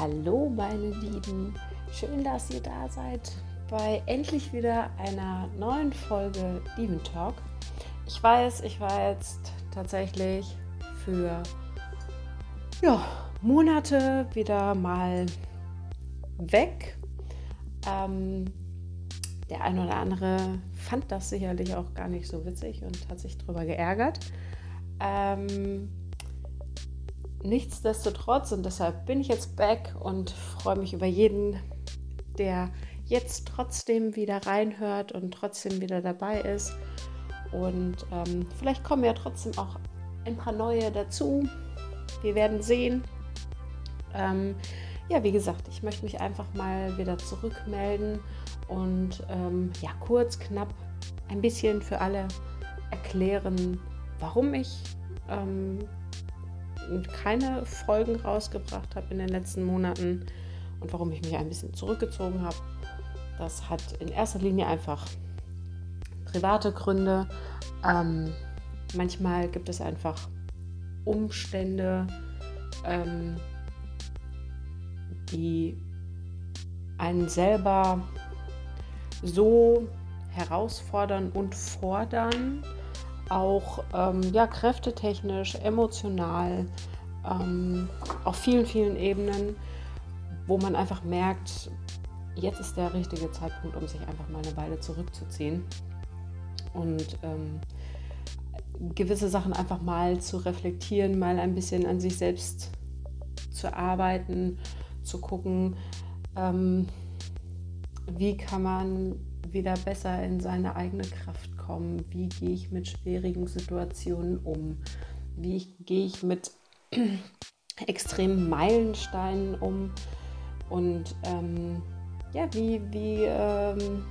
Hallo meine Lieben, schön, dass ihr da seid bei endlich wieder einer neuen Folge Demon Talk. Ich weiß, ich war jetzt tatsächlich für ja, Monate wieder mal weg. Ähm, der eine oder andere fand das sicherlich auch gar nicht so witzig und hat sich darüber geärgert. Ähm, nichtsdestotrotz, und deshalb bin ich jetzt back und freue mich über jeden, der jetzt trotzdem wieder reinhört und trotzdem wieder dabei ist. Und ähm, vielleicht kommen ja trotzdem auch ein paar neue dazu. Wir werden sehen. Ähm, ja, wie gesagt, ich möchte mich einfach mal wieder zurückmelden und ähm, ja, kurz, knapp ein bisschen für alle erklären, warum ich ähm, keine Folgen rausgebracht habe in den letzten Monaten und warum ich mich ein bisschen zurückgezogen habe. Das hat in erster Linie einfach private Gründe. Ähm, manchmal gibt es einfach Umstände, ähm, die einen selber so herausfordern und fordern, auch ähm, ja, kräftetechnisch, emotional, ähm, auf vielen, vielen Ebenen, wo man einfach merkt, jetzt ist der richtige Zeitpunkt, um sich einfach mal eine Weile zurückzuziehen und ähm, gewisse Sachen einfach mal zu reflektieren, mal ein bisschen an sich selbst zu arbeiten, zu gucken, ähm, wie kann man wieder besser in seine eigene Kraft kommen, wie gehe ich mit schwierigen Situationen um, wie gehe ich mit extremen Meilensteinen um? Und ähm, ja, wie, wie ähm,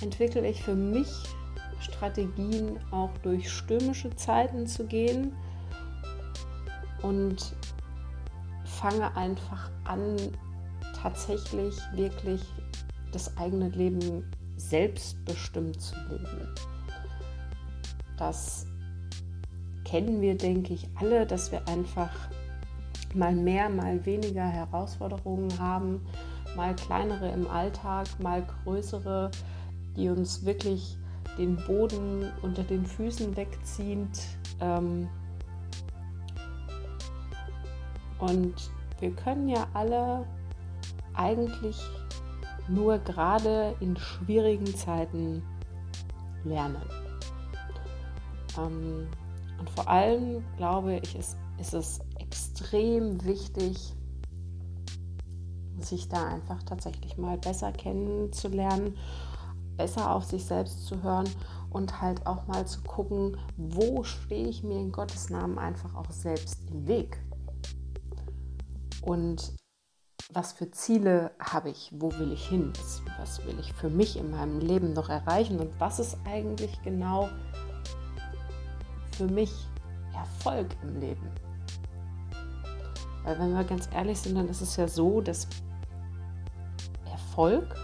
entwickle ich für mich Strategien, auch durch stürmische Zeiten zu gehen? Und fange einfach an, tatsächlich wirklich das eigene Leben selbstbestimmt zu leben. Das kennen wir, denke ich, alle, dass wir einfach mal mehr, mal weniger Herausforderungen haben, mal kleinere im Alltag, mal größere, die uns wirklich den Boden unter den Füßen wegzieht. Ähm, und wir können ja alle eigentlich nur gerade in schwierigen Zeiten lernen. Ähm, und vor allem glaube ich, ist, ist es extrem wichtig, sich da einfach tatsächlich mal besser kennenzulernen, besser auf sich selbst zu hören und halt auch mal zu gucken, wo stehe ich mir in Gottes Namen einfach auch selbst im Weg. Und was für Ziele habe ich, wo will ich hin, was, will ich für mich in meinem Leben noch erreichen und was ist eigentlich genau für mich Erfolg im Leben. Weil wenn wir ganz ehrlich sind, dann ist es ja so, dass Erfolg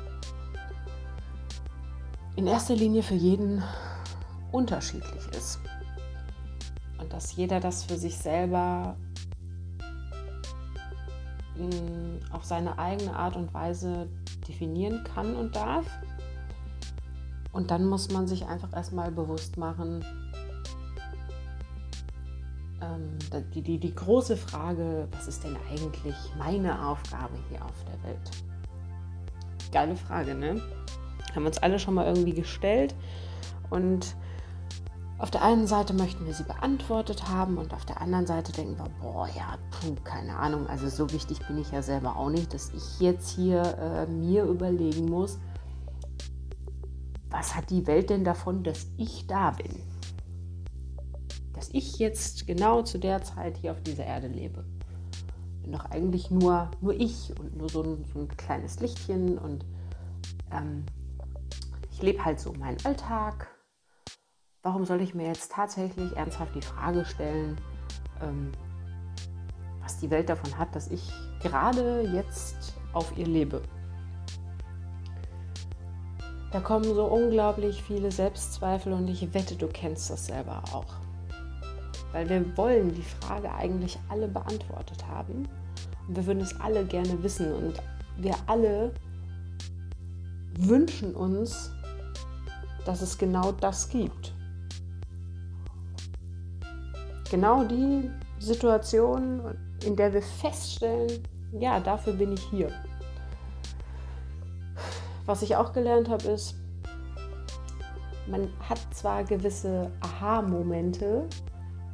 in erster Linie für jeden unterschiedlich ist. Und dass jeder das für sich selber auf seine eigene Art und Weise definieren kann und darf. Und dann muss man sich einfach erstmal bewusst machen, ähm, die, die, die große Frage, was ist denn eigentlich meine Aufgabe hier auf der Welt? Geile Frage, ne? Haben wir uns alle schon mal irgendwie gestellt und auf der einen Seite möchten wir sie beantwortet haben und auf der anderen Seite denken wir, boah, ja, puh, keine Ahnung, also so wichtig bin ich ja selber auch nicht, dass ich jetzt hier äh, mir überlegen muss, was hat die Welt denn davon, dass ich da bin? Dass ich jetzt genau zu der Zeit hier auf dieser Erde lebe. Bin doch eigentlich nur, nur ich und nur so ein, so ein kleines Lichtchen und ähm, ich lebe halt so meinen Alltag warum soll ich mir jetzt tatsächlich ernsthaft die Frage stellen, ähm, was die Welt davon hat, dass ich gerade jetzt auf ihr lebe? Da kommen so unglaublich viele Selbstzweifel und ich wette, du kennst das selber auch. weil wir wollen die Frage eigentlich alle beantwortet haben. Und wir würden es alle gerne wissen und wir alle wünschen uns, dass es genau das gibt. Genau die Situation, in der wir feststellen, ja, dafür bin ich hier. Was ich auch gelernt habe, ist, man hat zwar gewisse Aha-Momente,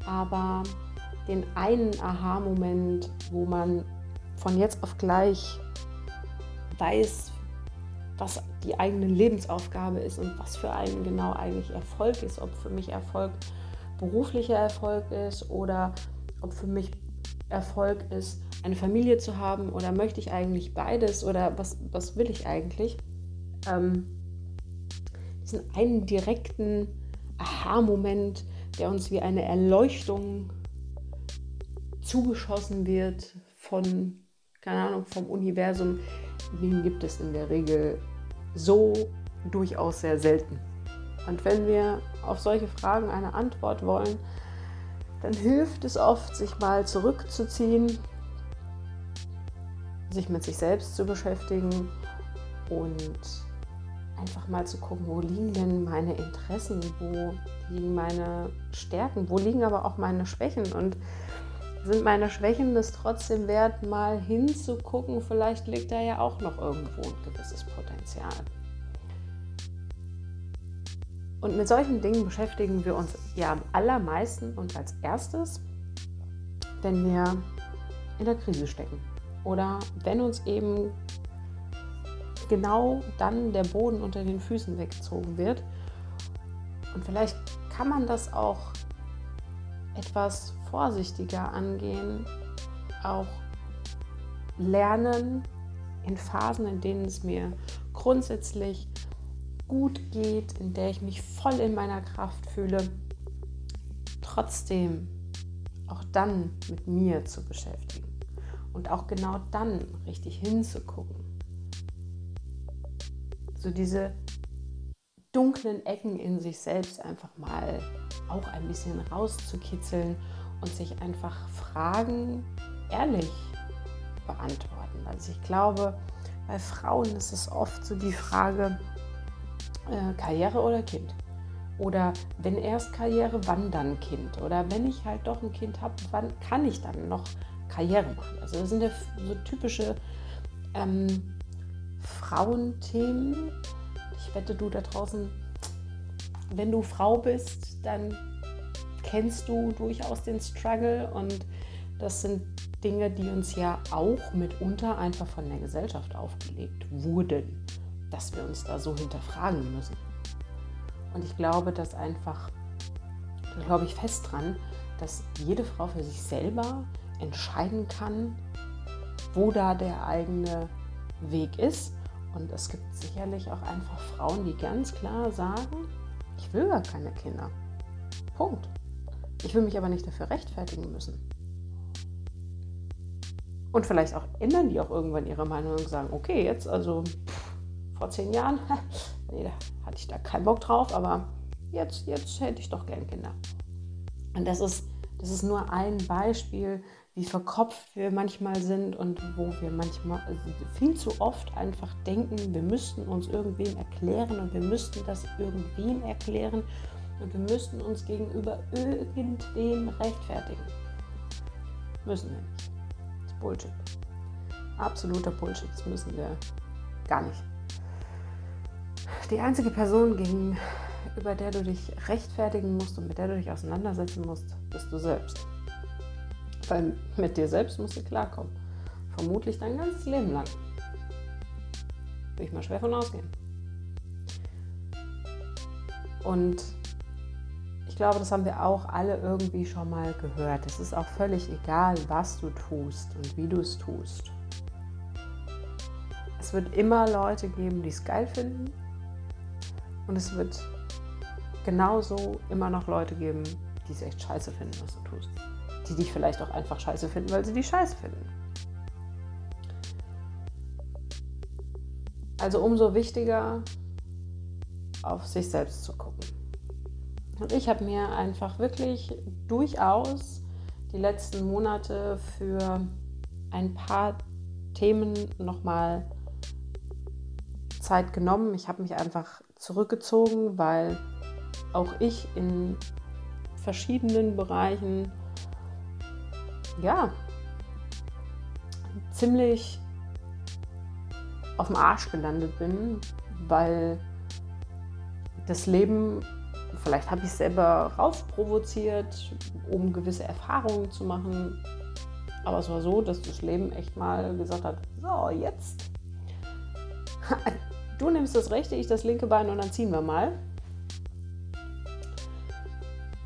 aber den einen Aha-Moment, wo man von jetzt auf gleich weiß, was die eigene Lebensaufgabe ist und was für einen genau eigentlich Erfolg ist, ob für mich Erfolg beruflicher Erfolg ist oder ob für mich Erfolg ist, eine Familie zu haben oder möchte ich eigentlich beides oder was, was will ich eigentlich? Ähm, diesen einen direkten Aha-Moment, der uns wie eine Erleuchtung zugeschossen wird von, keine Ahnung, vom Universum, den gibt es in der Regel so durchaus sehr selten. Und wenn wir auf solche Fragen eine Antwort wollen, dann hilft es oft, sich mal zurückzuziehen, sich mit sich selbst zu beschäftigen und einfach mal zu gucken, wo liegen denn meine Interessen, wo liegen meine Stärken, wo liegen aber auch meine Schwächen und sind meine Schwächen es trotzdem wert, mal hinzugucken, vielleicht liegt da ja auch noch irgendwo ein gewisses Potenzial. Und mit solchen Dingen beschäftigen wir uns ja am allermeisten und als erstes, wenn wir in der Krise stecken oder wenn uns eben genau dann der Boden unter den Füßen weggezogen wird. Und vielleicht kann man das auch etwas vorsichtiger angehen, auch lernen in Phasen, in denen es mir grundsätzlich gut geht, in der ich mich voll in meiner Kraft fühle, trotzdem auch dann mit mir zu beschäftigen und auch genau dann richtig hinzugucken. So diese dunklen Ecken in sich selbst einfach mal auch ein bisschen rauszukitzeln und sich einfach Fragen ehrlich beantworten. Also ich glaube, bei Frauen ist es oft so die Frage, äh, Karriere oder Kind? Oder wenn erst Karriere, wann dann Kind? Oder wenn ich halt doch ein Kind habe, wann kann ich dann noch Karriere machen? Also das sind ja so typische ähm, Frauenthemen. Ich wette, du da draußen, wenn du Frau bist, dann kennst du durchaus den Struggle und das sind Dinge, die uns ja auch mitunter einfach von der Gesellschaft aufgelegt wurden dass wir uns da so hinterfragen müssen. Und ich glaube, dass einfach, da glaube ich fest dran, dass jede Frau für sich selber entscheiden kann, wo da der eigene Weg ist. Und es gibt sicherlich auch einfach Frauen, die ganz klar sagen, ich will gar keine Kinder. Punkt. Ich will mich aber nicht dafür rechtfertigen müssen. Und vielleicht auch ändern die auch irgendwann ihre Meinung und sagen, okay, jetzt also pff, vor zehn Jahren, nee, da hatte ich da keinen Bock drauf, aber jetzt, jetzt hätte ich doch gern Kinder. Und das ist, das ist nur ein Beispiel, wie verkopft wir manchmal sind und wo wir manchmal also viel zu oft einfach denken, wir müssten uns irgendwem erklären und wir müssten das irgendwem erklären und wir müssten uns gegenüber irgendwem rechtfertigen. Müssen wir nicht. Das ist Bullshit. Absoluter Bullshit. Das müssen wir gar nicht. Die einzige Person, gegenüber der du dich rechtfertigen musst und mit der du dich auseinandersetzen musst, bist du selbst. Weil mit dir selbst musst du klarkommen. Vermutlich dein ganzes Leben lang. Will ich mal schwer von ausgehen. Und ich glaube, das haben wir auch alle irgendwie schon mal gehört. Es ist auch völlig egal, was du tust und wie du es tust. Es wird immer Leute geben, die es geil finden und es wird genauso immer noch Leute geben, die es echt scheiße finden, was du tust. Die dich vielleicht auch einfach scheiße finden, weil sie dich scheiße finden. Also umso wichtiger, auf sich selbst zu gucken. Und ich habe mir einfach wirklich durchaus die letzten Monate für ein paar Themen nochmal Zeit genommen. Ich habe mich einfach zurückgezogen, weil auch ich in verschiedenen Bereichen ja ziemlich auf dem Arsch gelandet bin, weil das Leben, vielleicht habe ich es selber rausprovoziert, um gewisse Erfahrungen zu machen. Aber es war so, dass das Leben echt mal gesagt hat, so, jetzt. Du nimmst das rechte, ich das linke Bein und dann ziehen wir mal.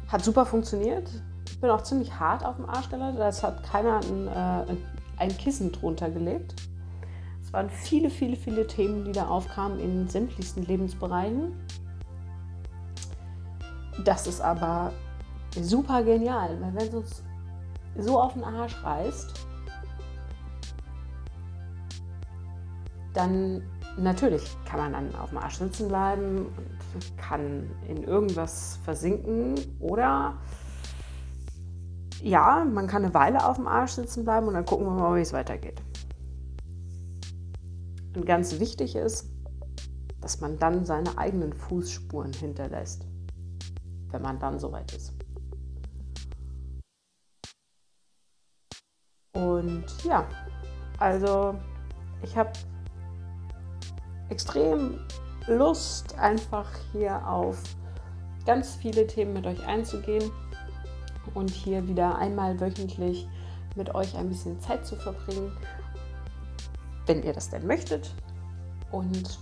Hat super funktioniert. Ich bin auch ziemlich hart auf dem Arsch gelandet. Das hat keiner ein, äh, ein Kissen drunter gelegt. Es waren viele, viele, viele Themen, die da aufkamen in sämtlichsten Lebensbereichen. Das ist aber super genial, weil wenn es uns so auf den Arsch reißt, dann natürlich kann man dann auf dem Arsch sitzen bleiben und kann in irgendwas versinken oder ja, man kann eine Weile auf dem Arsch sitzen bleiben und dann gucken wir mal, wie es weitergeht. Und ganz wichtig ist, dass man dann seine eigenen Fußspuren hinterlässt, wenn man dann soweit ist. Und ja, also ich habe extrem Lust, einfach hier auf ganz viele Themen mit euch einzugehen und hier wieder einmal wöchentlich mit euch ein bisschen Zeit zu verbringen wenn ihr das denn möchtet. Und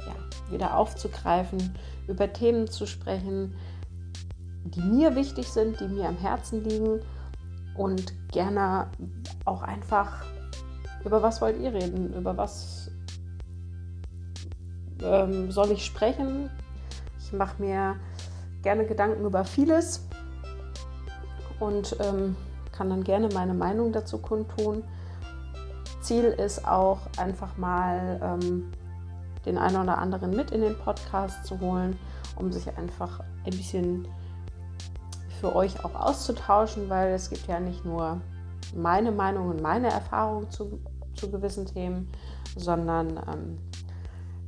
ja, wieder aufzugreifen, über Themen zu sprechen, die mir wichtig sind, die mir am Herzen liegen und gerne auch einfach, über was wollt ihr reden, über was ähm, soll ich sprechen. Ich mache mir gerne Gedanken über vieles und ähm, kann dann gerne meine Meinung dazu kundtun. Ziel ist auch einfach mal ähm, den einen oder anderen mit in den Podcast zu holen, um sich einfach ein bisschen für euch auch auszutauschen, weil es gibt ja nicht nur meine Meinung und meine Erfahrung zu, zu gewissen Themen, sondern ähm,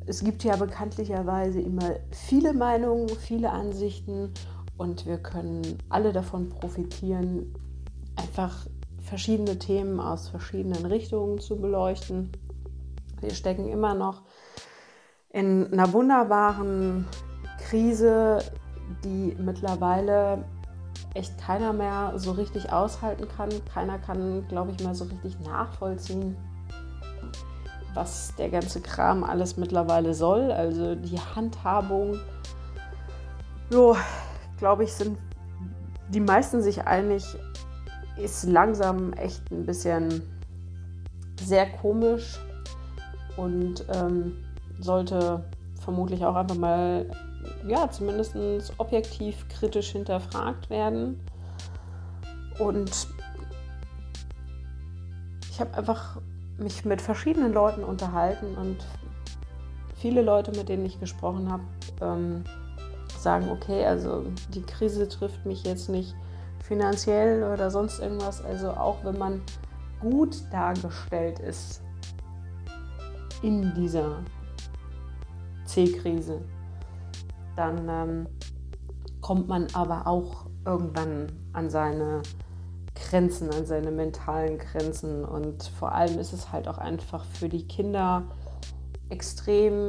es gibt ja bekanntlicherweise immer viele Meinungen, viele Ansichten und wir können alle davon profitieren, einfach verschiedene Themen aus verschiedenen Richtungen zu beleuchten. Wir stecken immer noch in einer wunderbaren Krise, die mittlerweile echt keiner mehr so richtig aushalten kann. Keiner kann, glaube ich, mehr so richtig nachvollziehen, was der ganze Kram alles mittlerweile soll. Also die Handhabung, so, glaube ich, sind die meisten sich einig, ist langsam echt ein bisschen sehr komisch und ähm, sollte vermutlich auch einfach mal, ja, zumindest objektiv kritisch hinterfragt werden. Und ich habe einfach mich mit verschiedenen Leuten unterhalten und viele Leute, mit denen ich gesprochen habe, ähm, sagen, okay, also die Krise trifft mich jetzt nicht finanziell oder sonst irgendwas. Also auch wenn man gut dargestellt ist in dieser C-Krise, dann ähm, kommt man aber auch irgendwann an seine Grenzen, an seine mentalen Grenzen. Und vor allem ist es halt auch einfach für die Kinder extrem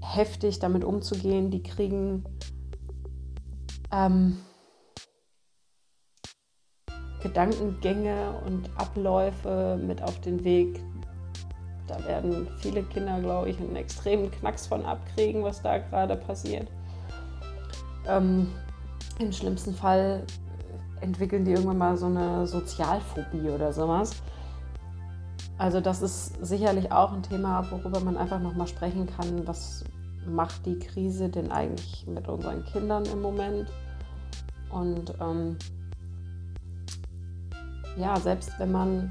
heftig damit umzugehen. Die kriegen ähm, Gedankengänge und Abläufe mit auf den Weg. Da werden viele Kinder, glaube ich, einen extremen Knacks von abkriegen, was da gerade passiert. Ähm, Im schlimmsten Fall entwickeln die irgendwann mal so eine Sozialphobie oder sowas. Also das ist sicherlich auch ein Thema, worüber man einfach nochmal sprechen kann. Was macht die Krise denn eigentlich mit unseren Kindern im Moment? Und ähm, ja, selbst wenn man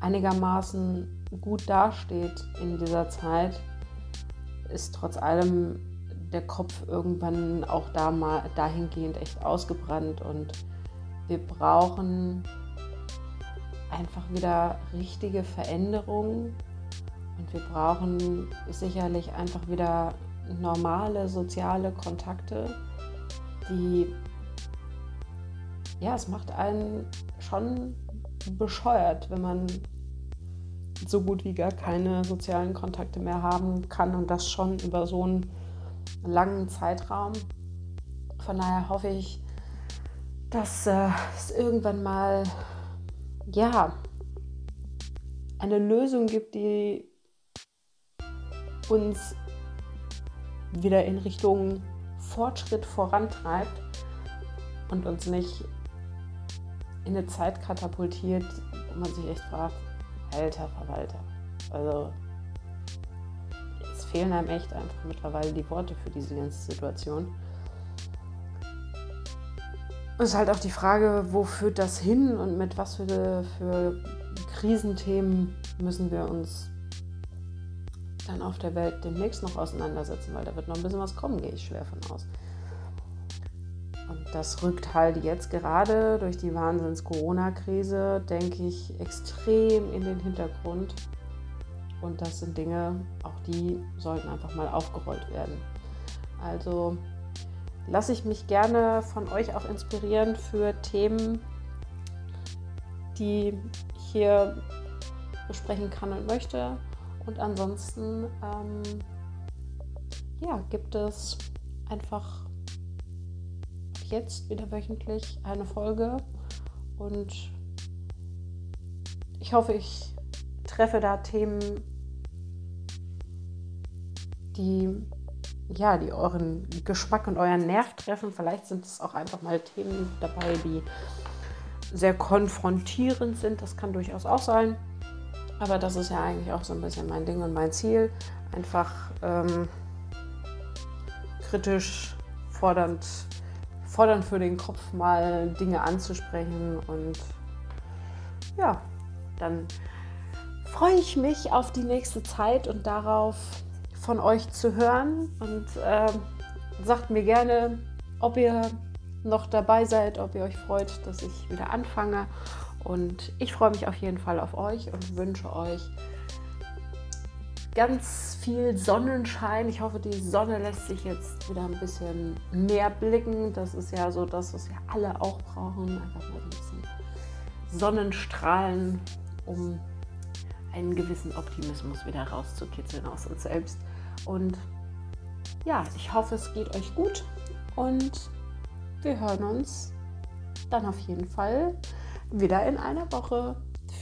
einigermaßen gut dasteht in dieser Zeit, ist trotz allem der Kopf irgendwann auch da mal dahingehend echt ausgebrannt. Und wir brauchen einfach wieder richtige Veränderungen und wir brauchen sicherlich einfach wieder normale soziale Kontakte, die, ja, es macht einen schon bescheuert, wenn man so gut wie gar keine sozialen Kontakte mehr haben kann. Und das schon über so einen langen Zeitraum. Von daher hoffe ich, dass äh, es irgendwann mal ja eine Lösung gibt, die uns wieder in Richtung Fortschritt vorantreibt und uns nicht in eine Zeit katapultiert, wo man sich echt fragt, alter Verwalter. Also fehlen einem echt einfach mittlerweile die Worte für diese ganze Situation. Es ist halt auch die Frage, wo führt das hin und mit was für, für Krisenthemen müssen wir uns dann auf der Welt demnächst noch auseinandersetzen, weil da wird noch ein bisschen was kommen, gehe ich schwer von aus. Und das rückt halt jetzt gerade durch die Wahnsinns-Corona-Krise, denke ich, extrem in den Hintergrund. Und das sind Dinge, auch die sollten einfach mal aufgerollt werden. Also lasse ich mich gerne von euch auch inspirieren für Themen, die ich hier besprechen kann und möchte. Und ansonsten ähm, ja, gibt es einfach jetzt wieder wöchentlich eine Folge und ich hoffe, ich treffe da Themen, die ja, die euren Geschmack und euren Nerv treffen. Vielleicht sind es auch einfach mal Themen dabei, die sehr konfrontierend sind. Das kann durchaus auch sein. Aber das ist ja eigentlich auch so ein bisschen mein Ding und mein Ziel. Einfach ähm, kritisch, fordernd, fordernd für den Kopf mal Dinge anzusprechen. Und ja, dann freue ich mich auf die nächste Zeit und darauf, von euch zu hören. Und äh, sagt mir gerne, ob ihr noch dabei seid, ob ihr euch freut, dass ich wieder anfange und ich freue mich auf jeden Fall auf euch und wünsche euch ganz viel Sonnenschein. Ich hoffe, die Sonne lässt sich jetzt wieder ein bisschen mehr blicken. Das ist ja so das, was wir alle auch brauchen. Einfach mal ein bisschen Sonnenstrahlen, um einen gewissen Optimismus wieder rauszukitzeln aus uns selbst. Und ja, ich hoffe, es geht euch gut und wir hören uns dann auf jeden Fall wieder in einer Woche.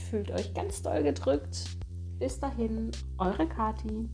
Fühlt euch ganz doll gedrückt. Bis dahin, eure Kati.